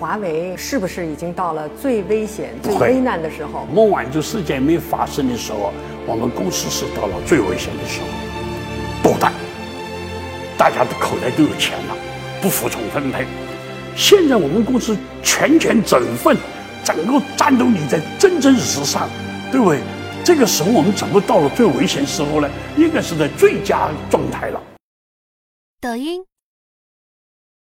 华为是不是已经到了最危险、最危难的时候？孟晚舟事件没发生的时候，我们公司是到了最危险的时候。多大？大家的口袋都有钱了，不服从分配。现在我们公司全权整份，整个战斗力在蒸蒸日上，对不对？这个时候我们怎么到了最危险时候呢？应该是在最佳状态了。抖音。